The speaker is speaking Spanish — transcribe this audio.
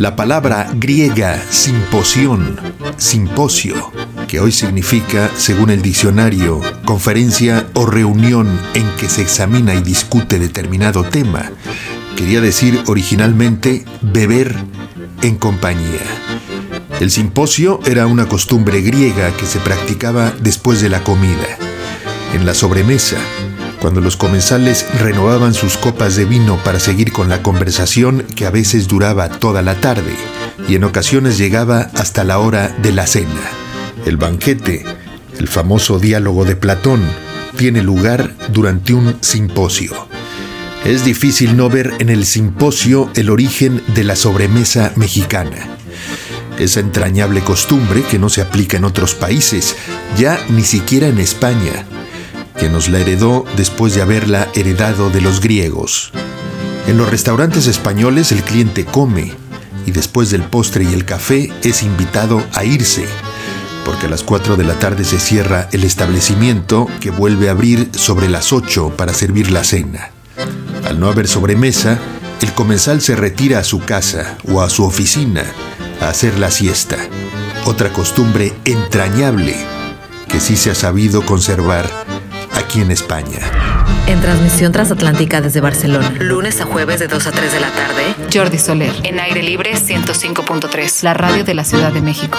La palabra griega simposión, simposio, que hoy significa, según el diccionario, conferencia o reunión en que se examina y discute determinado tema, quería decir originalmente beber en compañía. El simposio era una costumbre griega que se practicaba después de la comida, en la sobremesa, cuando los comensales renovaban sus copas de vino para seguir con la conversación que a veces duraba toda la tarde y en ocasiones llegaba hasta la hora de la cena. El banquete, el famoso diálogo de Platón, tiene lugar durante un simposio. Es difícil no ver en el simposio el origen de la sobremesa mexicana. Esa entrañable costumbre que no se aplica en otros países, ya ni siquiera en España, que nos la heredó después de haberla heredado de los griegos. En los restaurantes españoles el cliente come y después del postre y el café es invitado a irse, porque a las 4 de la tarde se cierra el establecimiento que vuelve a abrir sobre las 8 para servir la cena. Al no haber sobremesa, el comensal se retira a su casa o a su oficina a hacer la siesta, otra costumbre entrañable que sí se ha sabido conservar aquí en España. En transmisión transatlántica desde Barcelona. Lunes a jueves de 2 a 3 de la tarde. Jordi Soler. En aire libre 105.3. La radio de la Ciudad de México.